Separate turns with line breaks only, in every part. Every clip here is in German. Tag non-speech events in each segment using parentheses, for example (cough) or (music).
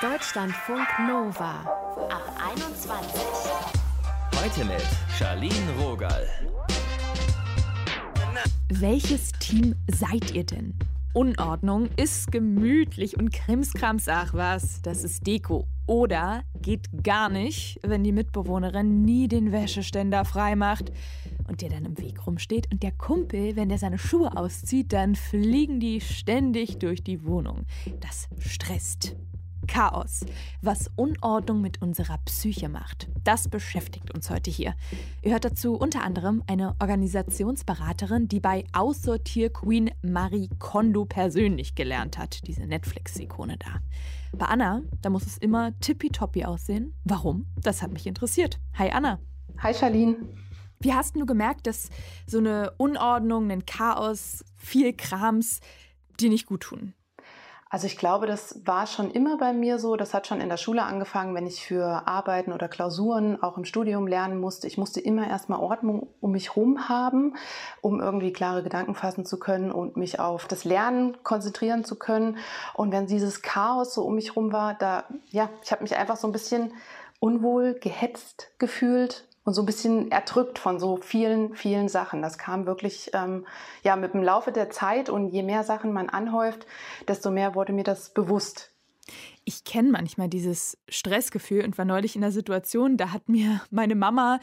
Deutschlandfunk Nova ab 21.
Heute mit Charlene Rogal.
Welches Team seid ihr denn? Unordnung ist gemütlich und Krimskrams, ach was, das ist Deko. Oder geht gar nicht, wenn die Mitbewohnerin nie den Wäscheständer freimacht und der dann im Weg rumsteht und der Kumpel, wenn der seine Schuhe auszieht, dann fliegen die ständig durch die Wohnung. Das stresst. Chaos, was Unordnung mit unserer Psyche macht. Das beschäftigt uns heute hier. Ihr hört dazu unter anderem eine Organisationsberaterin, die bei Aussortier-Queen Marie Kondo persönlich gelernt hat, diese Netflix-Ikone da. Bei Anna, da muss es immer tippitoppi aussehen. Warum? Das hat mich interessiert. Hi Anna.
Hi Charlene.
Wie hast du gemerkt, dass so eine Unordnung, ein Chaos, viel Krams dir nicht gut tun?
Also ich glaube, das war schon immer bei mir so. Das hat schon in der Schule angefangen, wenn ich für Arbeiten oder Klausuren auch im Studium lernen musste. Ich musste immer erstmal Ordnung um mich herum haben, um irgendwie klare Gedanken fassen zu können und mich auf das Lernen konzentrieren zu können. Und wenn dieses Chaos so um mich herum war, da, ja, ich habe mich einfach so ein bisschen unwohl, gehetzt gefühlt, und so ein bisschen erdrückt von so vielen, vielen Sachen. Das kam wirklich ähm, ja mit dem Laufe der Zeit und je mehr Sachen man anhäuft, desto mehr wurde mir das bewusst.
Ich kenne manchmal dieses Stressgefühl und war neulich in der Situation, da hat mir meine Mama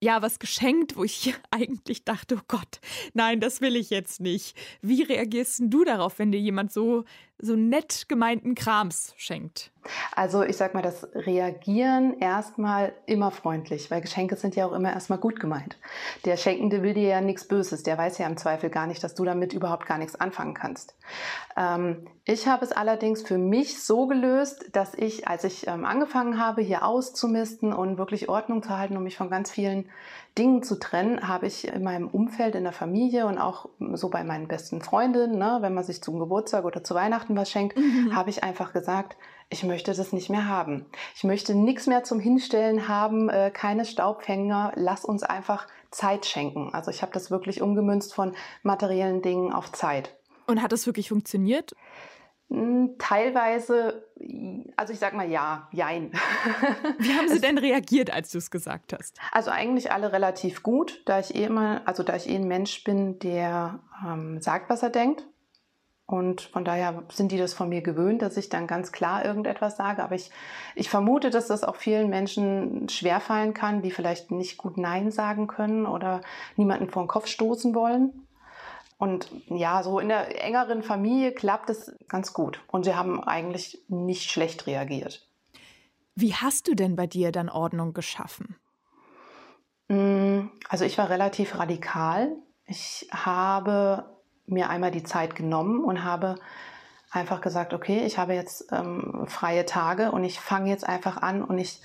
ja was geschenkt, wo ich (laughs) eigentlich dachte, oh Gott, nein, das will ich jetzt nicht. Wie reagierst du darauf, wenn dir jemand so so nett gemeinten Krams schenkt?
Also ich sag mal, das Reagieren erstmal immer freundlich, weil Geschenke sind ja auch immer erstmal gut gemeint. Der Schenkende will dir ja nichts Böses, der weiß ja im Zweifel gar nicht, dass du damit überhaupt gar nichts anfangen kannst. Ähm, ich habe es allerdings für mich so gelöst, dass ich, als ich ähm, angefangen habe, hier auszumisten und wirklich Ordnung zu halten und mich von ganz vielen Dingen zu trennen, habe ich in meinem Umfeld, in der Familie und auch so bei meinen besten Freundinnen, ne, wenn man sich zum Geburtstag oder zu Weihnachten was schenkt, mhm. habe ich einfach gesagt, ich möchte das nicht mehr haben. Ich möchte nichts mehr zum Hinstellen haben, äh, keine Staubfänger. Lass uns einfach Zeit schenken. Also ich habe das wirklich umgemünzt von materiellen Dingen auf Zeit.
Und hat das wirklich funktioniert?
Hm, teilweise, also ich sag mal ja, jein.
Wie haben Sie (laughs) denn reagiert, als du es gesagt hast?
Also eigentlich alle relativ gut, da ich eh immer, also da ich eh ein Mensch bin, der ähm, sagt, was er denkt. Und von daher sind die das von mir gewöhnt, dass ich dann ganz klar irgendetwas sage. Aber ich, ich vermute, dass das auch vielen Menschen schwerfallen kann, die vielleicht nicht gut Nein sagen können oder niemanden vor den Kopf stoßen wollen. Und ja, so in der engeren Familie klappt es ganz gut. Und sie haben eigentlich nicht schlecht reagiert.
Wie hast du denn bei dir dann Ordnung geschaffen?
Mm, also ich war relativ radikal. Ich habe mir einmal die Zeit genommen und habe einfach gesagt, okay, ich habe jetzt ähm, freie Tage und ich fange jetzt einfach an und ich,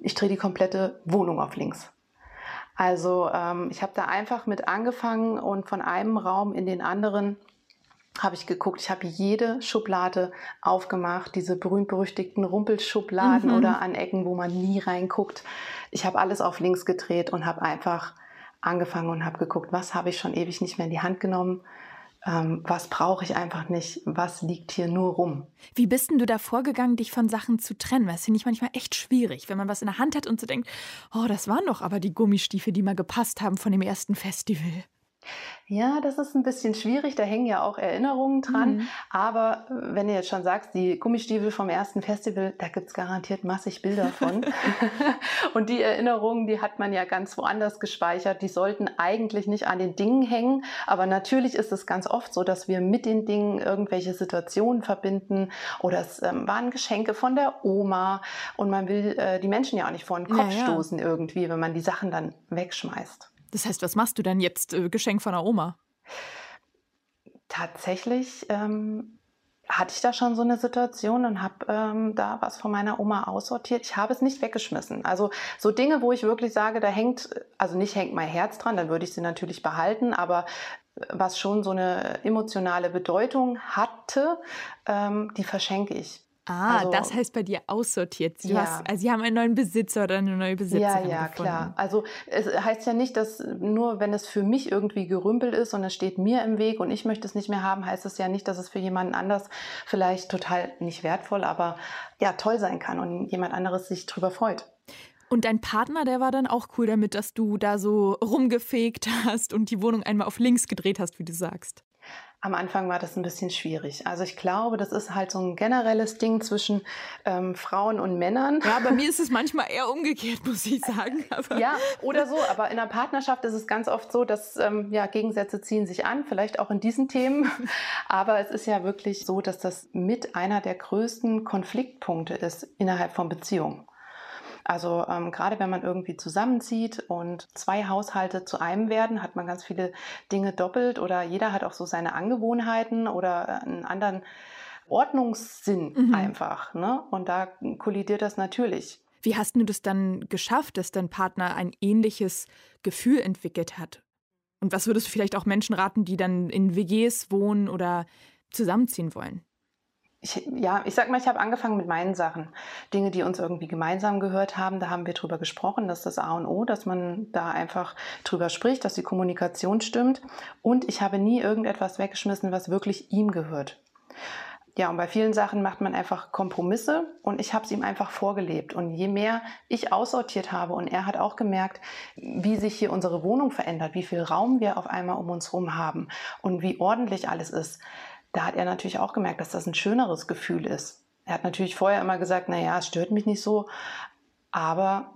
ich drehe die komplette Wohnung auf links. Also ähm, ich habe da einfach mit angefangen und von einem Raum in den anderen habe ich geguckt. Ich habe jede Schublade aufgemacht, diese berühmt-berüchtigten Rumpelschubladen mhm. oder an Ecken, wo man nie reinguckt. Ich habe alles auf links gedreht und habe einfach angefangen und habe geguckt, was habe ich schon ewig nicht mehr in die Hand genommen ähm, was brauche ich einfach nicht, was liegt hier nur rum.
Wie bist denn du da vorgegangen, dich von Sachen zu trennen? Das finde ich manchmal echt schwierig, wenn man was in der Hand hat und so denkt, oh, das waren doch aber die Gummistiefel, die mal gepasst haben von dem ersten Festival.
Ja, das ist ein bisschen schwierig, da hängen ja auch Erinnerungen dran. Mhm. Aber äh, wenn du jetzt schon sagst, die Gummistiefel vom ersten Festival, da gibt es garantiert massig Bilder von. (laughs) (laughs) und die Erinnerungen, die hat man ja ganz woanders gespeichert. Die sollten eigentlich nicht an den Dingen hängen. Aber natürlich ist es ganz oft so, dass wir mit den Dingen irgendwelche Situationen verbinden. Oder es ähm, waren Geschenke von der Oma. Und man will äh, die Menschen ja auch nicht vor den Kopf ja, ja. stoßen irgendwie, wenn man die Sachen dann wegschmeißt.
Das heißt, was machst du denn jetzt? Äh, Geschenk von der Oma?
Tatsächlich ähm, hatte ich da schon so eine Situation und habe ähm, da was von meiner Oma aussortiert. Ich habe es nicht weggeschmissen. Also so Dinge, wo ich wirklich sage, da hängt, also nicht hängt mein Herz dran, dann würde ich sie natürlich behalten, aber äh, was schon so eine emotionale Bedeutung hatte, ähm, die verschenke ich.
Ah, also, das heißt bei dir aussortiert. Sie, ja. hast, also sie haben einen neuen Besitzer oder eine neue Besitzerin
Ja, ja,
gefunden.
klar. Also es heißt ja nicht, dass nur wenn es für mich irgendwie gerümpelt ist und es steht mir im Weg und ich möchte es nicht mehr haben, heißt es ja nicht, dass es für jemanden anders vielleicht total nicht wertvoll, aber ja toll sein kann und jemand anderes sich drüber freut.
Und dein Partner, der war dann auch cool damit, dass du da so rumgefegt (laughs) hast und die Wohnung einmal auf links gedreht hast, wie du sagst.
Am Anfang war das ein bisschen schwierig. Also ich glaube, das ist halt so ein generelles Ding zwischen ähm, Frauen und Männern.
Ja, bei mir (laughs) ist es manchmal eher umgekehrt, muss ich sagen.
Aber ja, oder so. Aber in einer Partnerschaft ist es ganz oft so, dass ähm, ja, Gegensätze ziehen sich an, vielleicht auch in diesen Themen. (laughs) Aber es ist ja wirklich so, dass das mit einer der größten Konfliktpunkte ist innerhalb von Beziehungen. Also ähm, gerade wenn man irgendwie zusammenzieht und zwei Haushalte zu einem werden, hat man ganz viele Dinge doppelt oder jeder hat auch so seine Angewohnheiten oder einen anderen Ordnungssinn mhm. einfach. Ne? Und da kollidiert das natürlich.
Wie hast du das dann geschafft, dass dein Partner ein ähnliches Gefühl entwickelt hat? Und was würdest du vielleicht auch Menschen raten, die dann in WGs wohnen oder zusammenziehen wollen?
Ich, ja, ich sag mal, ich habe angefangen mit meinen Sachen. Dinge, die uns irgendwie gemeinsam gehört haben, da haben wir drüber gesprochen, das ist das A und O, dass man da einfach drüber spricht, dass die Kommunikation stimmt. Und ich habe nie irgendetwas weggeschmissen, was wirklich ihm gehört. Ja, und bei vielen Sachen macht man einfach Kompromisse und ich habe es ihm einfach vorgelebt. Und je mehr ich aussortiert habe und er hat auch gemerkt, wie sich hier unsere Wohnung verändert, wie viel Raum wir auf einmal um uns herum haben und wie ordentlich alles ist, da hat er natürlich auch gemerkt, dass das ein schöneres Gefühl ist. Er hat natürlich vorher immer gesagt, naja, es stört mich nicht so, aber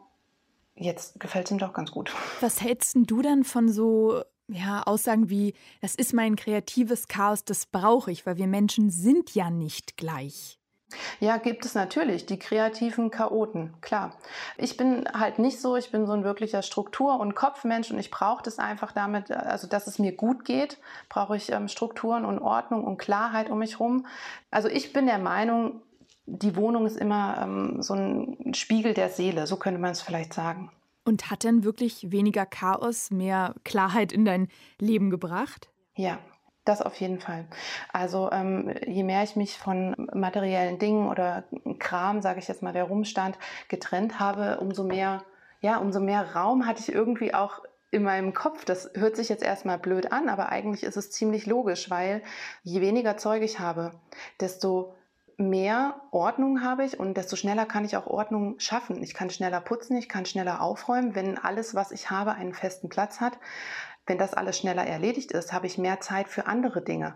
jetzt gefällt es ihm doch ganz gut. (laughs)
Was hältst du dann von so ja, Aussagen wie, das ist mein kreatives Chaos, das brauche ich, weil wir Menschen sind ja nicht gleich?
Ja, gibt es natürlich, die kreativen Chaoten, klar. Ich bin halt nicht so, ich bin so ein wirklicher Struktur- und Kopfmensch und ich brauche das einfach damit, also dass es mir gut geht, brauche ich ähm, Strukturen und Ordnung und Klarheit um mich herum. Also ich bin der Meinung, die Wohnung ist immer ähm, so ein Spiegel der Seele, so könnte man es vielleicht sagen.
Und hat denn wirklich weniger Chaos mehr Klarheit in dein Leben gebracht?
Ja, das auf jeden Fall. Also ähm, je mehr ich mich von materiellen Dingen oder Kram, sage ich jetzt mal, der rumstand, getrennt habe, umso mehr, ja, umso mehr Raum hatte ich irgendwie auch in meinem Kopf. Das hört sich jetzt erstmal blöd an, aber eigentlich ist es ziemlich logisch, weil je weniger Zeug ich habe, desto mehr Ordnung habe ich und desto schneller kann ich auch Ordnung schaffen. Ich kann schneller putzen, ich kann schneller aufräumen, wenn alles, was ich habe, einen festen Platz hat. Wenn das alles schneller erledigt ist, habe ich mehr Zeit für andere Dinge.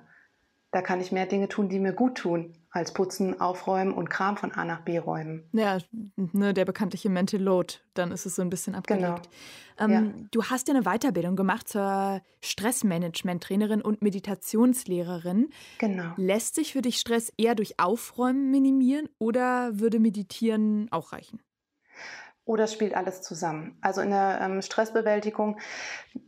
Da kann ich mehr Dinge tun, die mir gut tun, als putzen, aufräumen und Kram von A nach B räumen.
Ja, ne, der bekanntliche Mental Load, dann ist es so ein bisschen abgelegt. Genau. Ähm, ja. Du hast ja eine Weiterbildung gemacht zur Stressmanagement-Trainerin und Meditationslehrerin.
Genau.
Lässt sich für dich Stress eher durch Aufräumen minimieren oder würde Meditieren auch reichen?
Oder spielt alles zusammen? Also in der ähm, Stressbewältigung,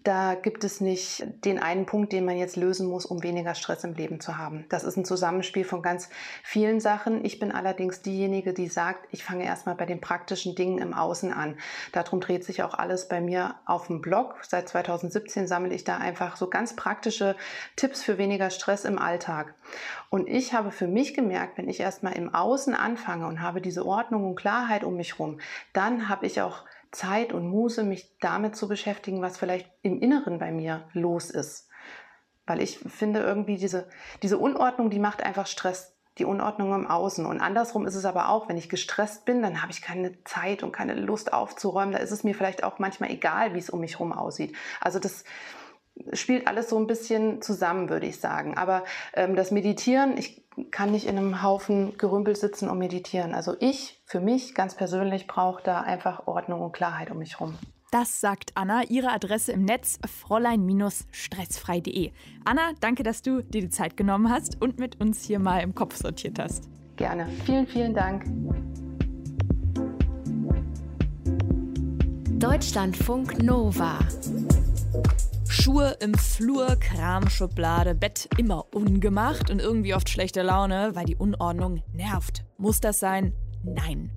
da gibt es nicht den einen Punkt, den man jetzt lösen muss, um weniger Stress im Leben zu haben. Das ist ein Zusammenspiel von ganz vielen Sachen. Ich bin allerdings diejenige, die sagt, ich fange erstmal bei den praktischen Dingen im Außen an. Darum dreht sich auch alles bei mir auf dem Blog. Seit 2017 sammle ich da einfach so ganz praktische Tipps für weniger Stress im Alltag. Und ich habe für mich gemerkt, wenn ich erstmal im Außen anfange und habe diese Ordnung und Klarheit um mich herum, dann habe ich auch Zeit und Muße, mich damit zu beschäftigen, was vielleicht im Inneren bei mir los ist. Weil ich finde irgendwie diese, diese Unordnung, die macht einfach Stress, die Unordnung im Außen. Und andersrum ist es aber auch, wenn ich gestresst bin, dann habe ich keine Zeit und keine Lust aufzuräumen. Da ist es mir vielleicht auch manchmal egal, wie es um mich herum aussieht. Also das, spielt alles so ein bisschen zusammen, würde ich sagen. Aber ähm, das Meditieren, ich kann nicht in einem Haufen Gerümpel sitzen und meditieren. Also ich, für mich ganz persönlich, brauche da einfach Ordnung und Klarheit um mich herum.
Das sagt Anna. Ihre Adresse im Netz fräulein-stressfrei.de. Anna, danke, dass du dir die Zeit genommen hast und mit uns hier mal im Kopf sortiert hast.
Gerne. Vielen, vielen Dank.
Deutschlandfunk Nova.
Schuhe im Flur, Kramschublade, Bett immer ungemacht und irgendwie oft schlechte Laune, weil die Unordnung nervt. Muss das sein? Nein.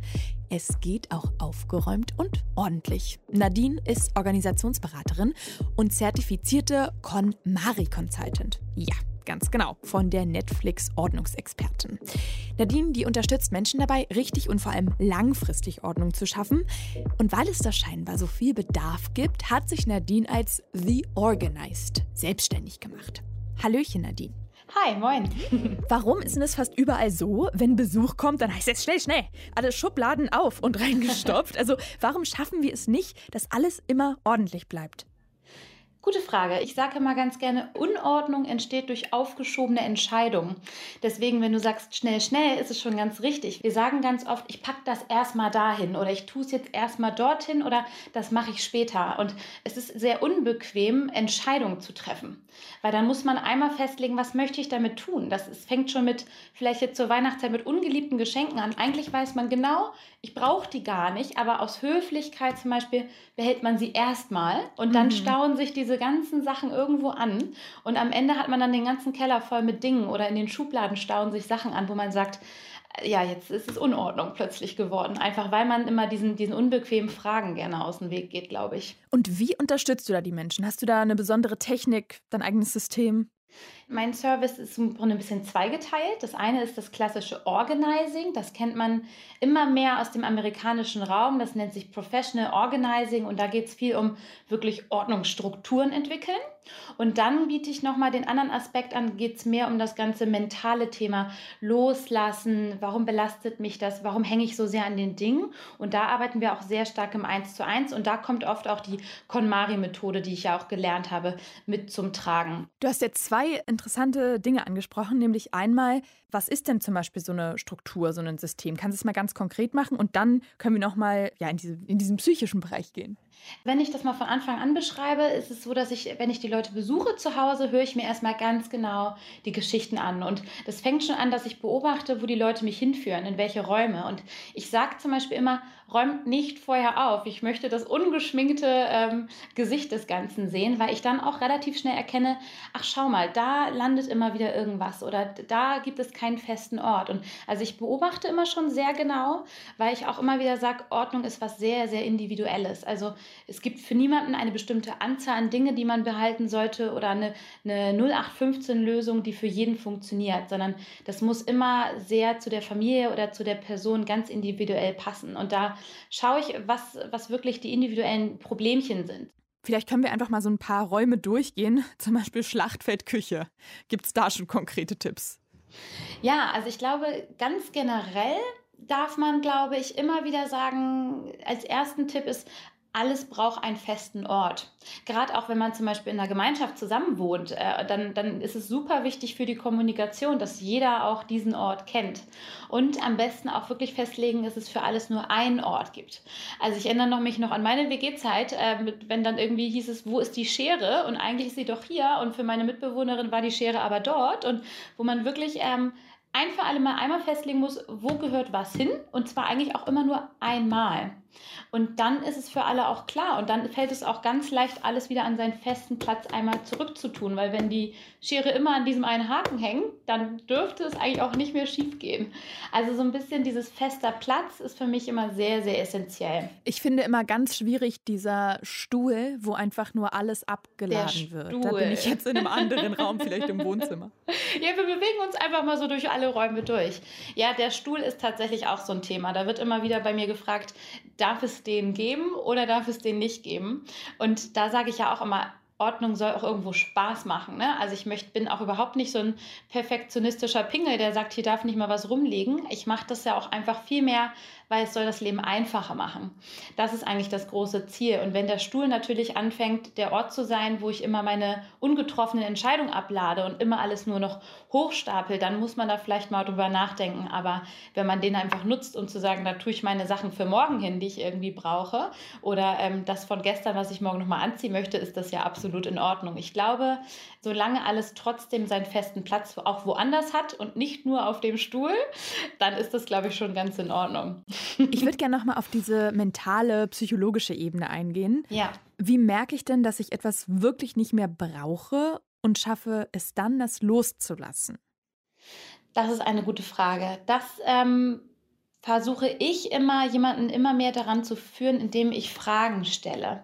Es geht auch aufgeräumt und ordentlich. Nadine ist Organisationsberaterin und zertifizierte KonMari Consultant. Ja, Ganz genau, von der Netflix-Ordnungsexpertin. Nadine, die unterstützt Menschen dabei, richtig und vor allem langfristig Ordnung zu schaffen. Und weil es da scheinbar so viel Bedarf gibt, hat sich Nadine als The Organized selbstständig gemacht. Hallöchen, Nadine.
Hi, moin. (laughs)
Warum ist denn das fast überall so, wenn Besuch kommt, dann heißt es schnell, schnell, alle Schubladen auf und reingestopft? Also warum schaffen wir es nicht, dass alles immer ordentlich bleibt?
Gute Frage. Ich sage mal ganz gerne, Unordnung entsteht durch aufgeschobene Entscheidungen. Deswegen, wenn du sagst schnell, schnell, ist es schon ganz richtig. Wir sagen ganz oft, ich packe das erstmal dahin oder ich tue es jetzt erstmal dorthin oder das mache ich später. Und es ist sehr unbequem, Entscheidungen zu treffen. Weil dann muss man einmal festlegen, was möchte ich damit tun. Das ist, fängt schon mit, vielleicht jetzt zur Weihnachtszeit, mit ungeliebten Geschenken an. Eigentlich weiß man genau, ich brauche die gar nicht, aber aus Höflichkeit zum Beispiel behält man sie erstmal und dann mhm. stauen sich diese ganzen Sachen irgendwo an und am Ende hat man dann den ganzen Keller voll mit Dingen oder in den Schubladen stauen sich Sachen an, wo man sagt, äh, ja, jetzt ist es Unordnung plötzlich geworden. Einfach weil man immer diesen, diesen unbequemen Fragen gerne aus dem Weg geht, glaube ich.
Und wie unterstützt du da die Menschen? Hast du da eine besondere Technik, dein eigenes System?
Mein Service ist im Grunde ein bisschen zweigeteilt. Das eine ist das klassische Organizing. Das kennt man immer mehr aus dem amerikanischen Raum. Das nennt sich Professional Organizing und da geht es viel um wirklich Ordnungsstrukturen entwickeln. Und dann biete ich nochmal den anderen Aspekt an, geht es mehr um das ganze mentale Thema Loslassen. Warum belastet mich das? Warum hänge ich so sehr an den Dingen? Und da arbeiten wir auch sehr stark im 1 zu 1 und da kommt oft auch die KonMari-Methode, die ich ja auch gelernt habe, mit zum Tragen.
Du hast jetzt zwei interessante Dinge angesprochen, nämlich einmal, was ist denn zum Beispiel so eine Struktur, so ein System? Kannst du es mal ganz konkret machen und dann können wir nochmal ja, in, diese, in diesen psychischen Bereich gehen?
Wenn ich das mal von Anfang an beschreibe, ist es so, dass ich, wenn ich die Leute besuche zu Hause, höre ich mir erstmal ganz genau die Geschichten an. Und das fängt schon an, dass ich beobachte, wo die Leute mich hinführen, in welche Räume. Und ich sage zum Beispiel immer, räumt nicht vorher auf. Ich möchte das ungeschminkte ähm, Gesicht des Ganzen sehen, weil ich dann auch relativ schnell erkenne, ach schau mal, da landet immer wieder irgendwas oder da gibt es keinen festen Ort. Und also ich beobachte immer schon sehr genau, weil ich auch immer wieder sage, Ordnung ist was sehr, sehr Individuelles. Also es gibt für niemanden eine bestimmte Anzahl an Dingen, die man behalten sollte oder eine, eine 0815-Lösung, die für jeden funktioniert, sondern das muss immer sehr zu der Familie oder zu der Person ganz individuell passen. Und da schaue ich, was, was wirklich die individuellen Problemchen sind.
Vielleicht können wir einfach mal so ein paar Räume durchgehen, (laughs) zum Beispiel Schlachtfeldküche. Gibt es da schon konkrete Tipps?
Ja, also ich glaube, ganz generell darf man, glaube ich, immer wieder sagen, als ersten Tipp ist, alles braucht einen festen Ort. Gerade auch wenn man zum Beispiel in einer Gemeinschaft zusammenwohnt, äh, dann, dann ist es super wichtig für die Kommunikation, dass jeder auch diesen Ort kennt. Und am besten auch wirklich festlegen, dass es für alles nur einen Ort gibt. Also ich erinnere mich noch an meine WG-Zeit, äh, wenn dann irgendwie hieß es, wo ist die Schere? Und eigentlich ist sie doch hier. Und für meine Mitbewohnerin war die Schere aber dort. Und wo man wirklich ähm, ein für alle Mal einmal festlegen muss, wo gehört was hin. Und zwar eigentlich auch immer nur einmal. Und dann ist es für alle auch klar und dann fällt es auch ganz leicht, alles wieder an seinen festen Platz einmal zurückzutun, weil wenn die Schere immer an diesem einen Haken hängt, dann dürfte es eigentlich auch nicht mehr schief gehen. Also so ein bisschen dieses fester Platz ist für mich immer sehr, sehr essentiell.
Ich finde immer ganz schwierig dieser Stuhl, wo einfach nur alles abgeladen wird. Da bin ich jetzt in einem anderen (laughs) Raum, vielleicht im Wohnzimmer.
Ja, wir bewegen uns einfach mal so durch alle Räume durch. Ja, der Stuhl ist tatsächlich auch so ein Thema. Da wird immer wieder bei mir gefragt, darf es den geben oder darf es den nicht geben? Und da sage ich ja auch immer, Ordnung soll auch irgendwo Spaß machen. Ne? Also ich möchte, bin auch überhaupt nicht so ein perfektionistischer Pingel, der sagt, hier darf nicht mal was rumliegen. Ich mache das ja auch einfach viel mehr weil es soll das Leben einfacher machen. Das ist eigentlich das große Ziel. Und wenn der Stuhl natürlich anfängt, der Ort zu sein, wo ich immer meine ungetroffenen Entscheidungen ablade und immer alles nur noch hochstapel, dann muss man da vielleicht mal drüber nachdenken. Aber wenn man den einfach nutzt, um zu sagen, da tue ich meine Sachen für morgen hin, die ich irgendwie brauche, oder ähm, das von gestern, was ich morgen nochmal anziehen möchte, ist das ja absolut in Ordnung. Ich glaube, solange alles trotzdem seinen festen Platz auch woanders hat und nicht nur auf dem Stuhl, dann ist das, glaube ich, schon ganz in Ordnung.
Ich würde gerne nochmal auf diese mentale, psychologische Ebene eingehen.
Ja.
Wie merke ich denn, dass ich etwas wirklich nicht mehr brauche und schaffe es dann, das loszulassen?
Das ist eine gute Frage. Das ähm, versuche ich immer, jemanden immer mehr daran zu führen, indem ich Fragen stelle.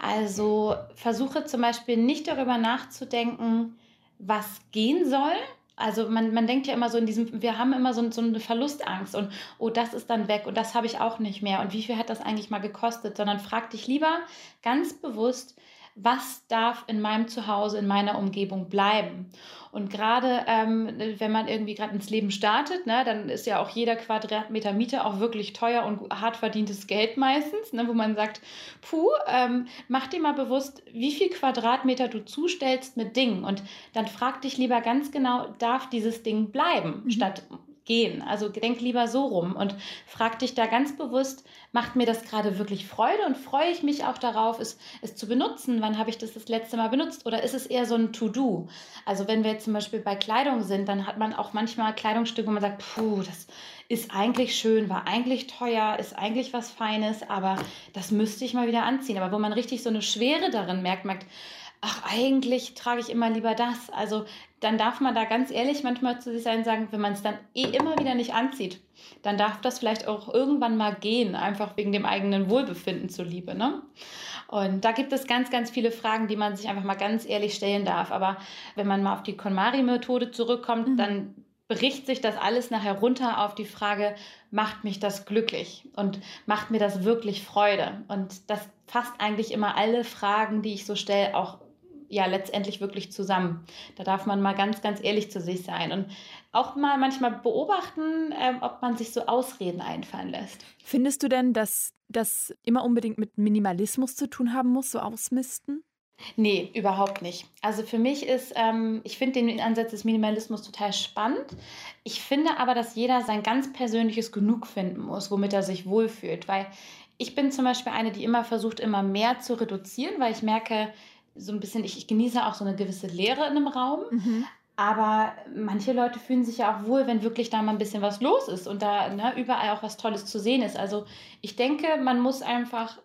Also versuche zum Beispiel nicht darüber nachzudenken, was gehen soll. Also man, man denkt ja immer so in diesem, wir haben immer so, so eine Verlustangst und oh, das ist dann weg und das habe ich auch nicht mehr. Und wie viel hat das eigentlich mal gekostet, sondern frag dich lieber ganz bewusst, was darf in meinem Zuhause, in meiner Umgebung bleiben. Und gerade ähm, wenn man irgendwie gerade ins Leben startet, ne, dann ist ja auch jeder Quadratmeter Miete auch wirklich teuer und hart verdientes Geld meistens, ne, wo man sagt, puh, ähm, mach dir mal bewusst, wie viel Quadratmeter du zustellst mit Dingen. Und dann frag dich lieber ganz genau, darf dieses Ding bleiben, mhm. statt gehen. Also denk lieber so rum und frag dich da ganz bewusst, macht mir das gerade wirklich Freude und freue ich mich auch darauf, es, es zu benutzen? Wann habe ich das das letzte Mal benutzt? Oder ist es eher so ein To-Do? Also wenn wir jetzt zum Beispiel bei Kleidung sind, dann hat man auch manchmal Kleidungsstücke, wo man sagt, puh, das ist eigentlich schön, war eigentlich teuer, ist eigentlich was Feines, aber das müsste ich mal wieder anziehen. Aber wo man richtig so eine Schwere darin merkt, merkt, ach, eigentlich trage ich immer lieber das. Also dann darf man da ganz ehrlich manchmal zu sich sein und sagen, wenn man es dann eh immer wieder nicht anzieht, dann darf das vielleicht auch irgendwann mal gehen, einfach wegen dem eigenen Wohlbefinden zuliebe. Ne? Und da gibt es ganz, ganz viele Fragen, die man sich einfach mal ganz ehrlich stellen darf. Aber wenn man mal auf die KonMari-Methode zurückkommt, mhm. dann bricht sich das alles nachher runter auf die Frage, macht mich das glücklich und macht mir das wirklich Freude? Und das fasst eigentlich immer alle Fragen, die ich so stelle, auch ja letztendlich wirklich zusammen. Da darf man mal ganz, ganz ehrlich zu sich sein und auch mal manchmal beobachten, äh, ob man sich so Ausreden einfallen lässt.
Findest du denn, dass das immer unbedingt mit Minimalismus zu tun haben muss, so ausmisten?
Nee, überhaupt nicht. Also für mich ist, ähm, ich finde den Ansatz des Minimalismus total spannend. Ich finde aber, dass jeder sein ganz persönliches Genug finden muss, womit er sich wohlfühlt. Weil ich bin zum Beispiel eine, die immer versucht, immer mehr zu reduzieren, weil ich merke, so ein bisschen, ich, ich genieße auch so eine gewisse Leere in einem Raum. Mhm. Aber manche Leute fühlen sich ja auch wohl, wenn wirklich da mal ein bisschen was los ist und da ne, überall auch was Tolles zu sehen ist. Also ich denke, man muss einfach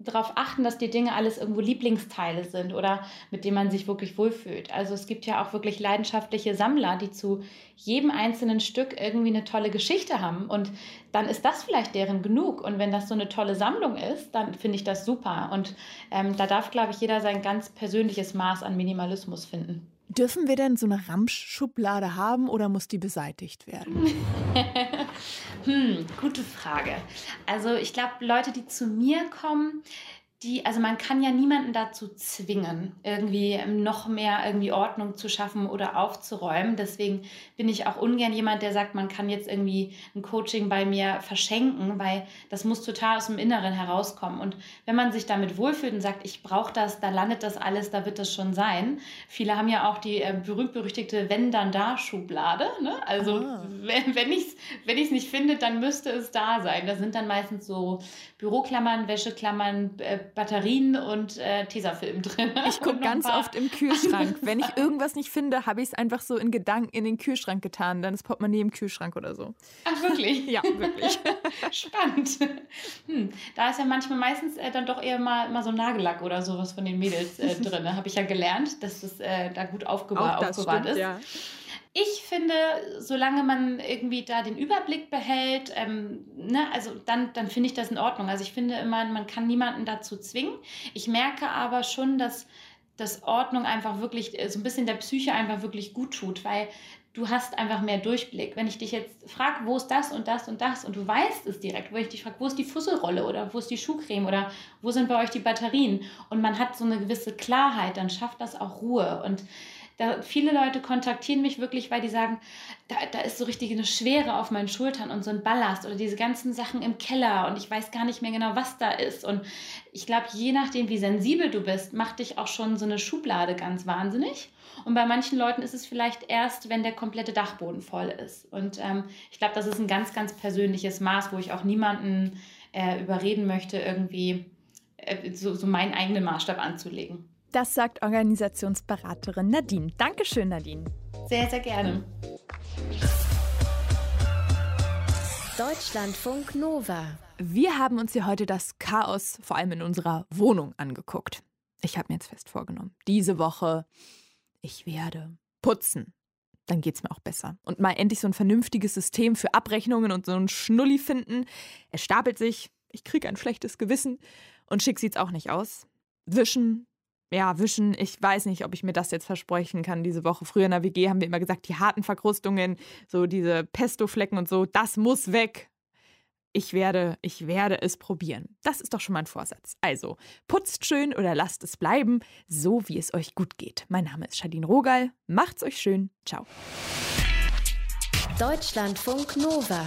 darauf achten, dass die Dinge alles irgendwo Lieblingsteile sind oder mit denen man sich wirklich wohlfühlt. Also es gibt ja auch wirklich leidenschaftliche Sammler, die zu jedem einzelnen Stück irgendwie eine tolle Geschichte haben und dann ist das vielleicht deren genug. Und wenn das so eine tolle Sammlung ist, dann finde ich das super. Und ähm, da darf, glaube ich, jeder sein ganz persönliches Maß an Minimalismus finden.
Dürfen wir denn so eine Ramschschublade haben oder muss die beseitigt werden? (laughs)
hm, gute Frage. Also ich glaube, Leute, die zu mir kommen, die, also man kann ja niemanden dazu zwingen, irgendwie noch mehr irgendwie Ordnung zu schaffen oder aufzuräumen. Deswegen bin ich auch ungern jemand, der sagt, man kann jetzt irgendwie ein Coaching bei mir verschenken, weil das muss total aus dem Inneren herauskommen. Und wenn man sich damit wohlfühlt und sagt, ich brauche das, da landet das alles, da wird das schon sein. Viele haben ja auch die äh, berühmt-berüchtigte Wenn-dann-da-Schublade. Ne? Also ah. wenn, wenn ich es wenn nicht finde, dann müsste es da sein. Da sind dann meistens so Büroklammern, Wäscheklammern, äh, Batterien und äh, Tesafilm drin.
Ich gucke (laughs) ganz oft im Kühlschrank. Wenn ich (laughs) irgendwas nicht finde, habe ich es einfach so in Gedanken in den Kühlschrank getan. Dann ist Portemonnaie im Kühlschrank oder so.
Ach, wirklich? (laughs)
ja, wirklich.
Spannend. Hm. Da ist ja manchmal meistens äh, dann doch eher mal, mal so Nagellack oder sowas von den Mädels äh, drin. Habe ich ja gelernt, dass das äh, da gut aufgewahr, aufbewahrt ist. Ja. Ich finde, solange man irgendwie da den Überblick behält, ähm, ne, also dann, dann finde ich das in Ordnung. Also ich finde immer, man kann niemanden dazu zwingen. Ich merke aber schon, dass dass Ordnung einfach wirklich äh, so ein bisschen der Psyche einfach wirklich gut tut, weil du hast einfach mehr Durchblick. Wenn ich dich jetzt frage, wo ist das und das und das und du weißt es direkt, wo ich dich frage, wo ist die Fusselrolle oder wo ist die Schuhcreme oder wo sind bei euch die Batterien und man hat so eine gewisse Klarheit, dann schafft das auch Ruhe und da, viele Leute kontaktieren mich wirklich, weil die sagen, da, da ist so richtig eine Schwere auf meinen Schultern und so ein Ballast oder diese ganzen Sachen im Keller und ich weiß gar nicht mehr genau, was da ist. Und ich glaube, je nachdem, wie sensibel du bist, macht dich auch schon so eine Schublade ganz wahnsinnig. Und bei manchen Leuten ist es vielleicht erst, wenn der komplette Dachboden voll ist. Und ähm, ich glaube, das ist ein ganz, ganz persönliches Maß, wo ich auch niemanden äh, überreden möchte, irgendwie äh, so, so meinen eigenen Maßstab anzulegen.
Das sagt Organisationsberaterin Nadine. Dankeschön, Nadine.
Sehr, sehr gerne.
Deutschlandfunk Nova.
Wir haben uns hier heute das Chaos vor allem in unserer Wohnung angeguckt. Ich habe mir jetzt fest vorgenommen, diese Woche, ich werde putzen. Dann geht es mir auch besser. Und mal endlich so ein vernünftiges System für Abrechnungen und so ein Schnulli finden. Es stapelt sich, ich kriege ein schlechtes Gewissen und schick sieht's auch nicht aus. Wischen, ja, wischen. Ich weiß nicht, ob ich mir das jetzt versprechen kann diese Woche. Früher in der WG haben wir immer gesagt, die harten Verkrustungen, so diese Pesto-Flecken und so, das muss weg. Ich werde, ich werde es probieren. Das ist doch schon mal ein Vorsatz. Also, putzt schön oder lasst es bleiben, so wie es euch gut geht. Mein Name ist Shadin Rogal. Macht's euch schön. Ciao.
Deutschlandfunk Nova.